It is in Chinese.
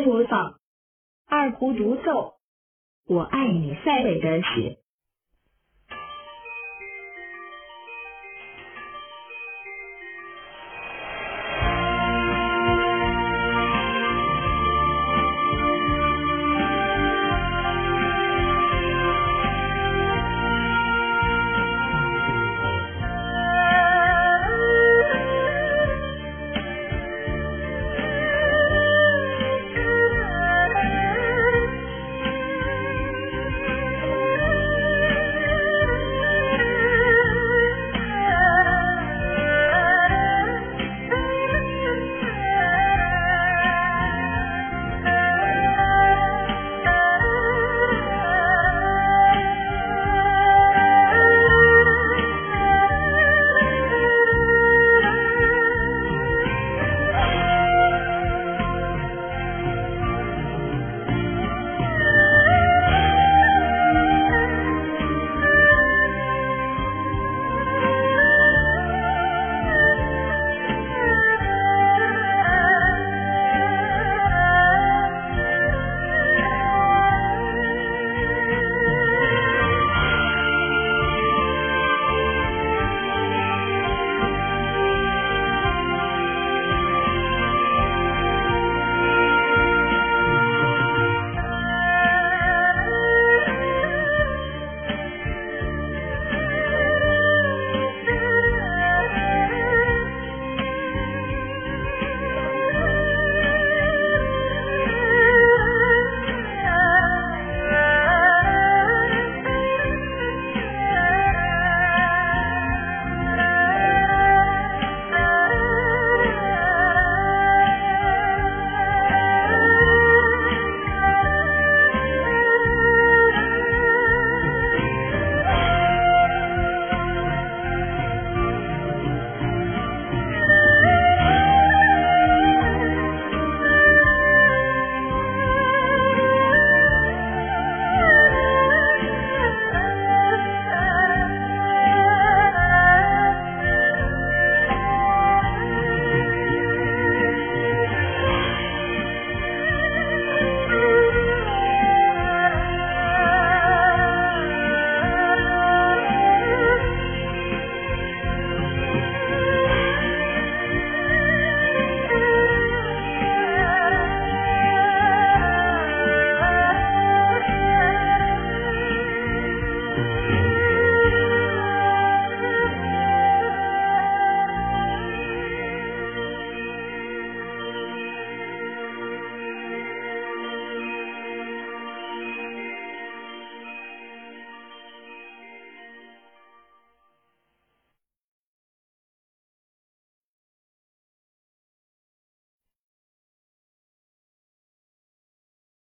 播放二胡独奏《我爱你，塞北的雪》。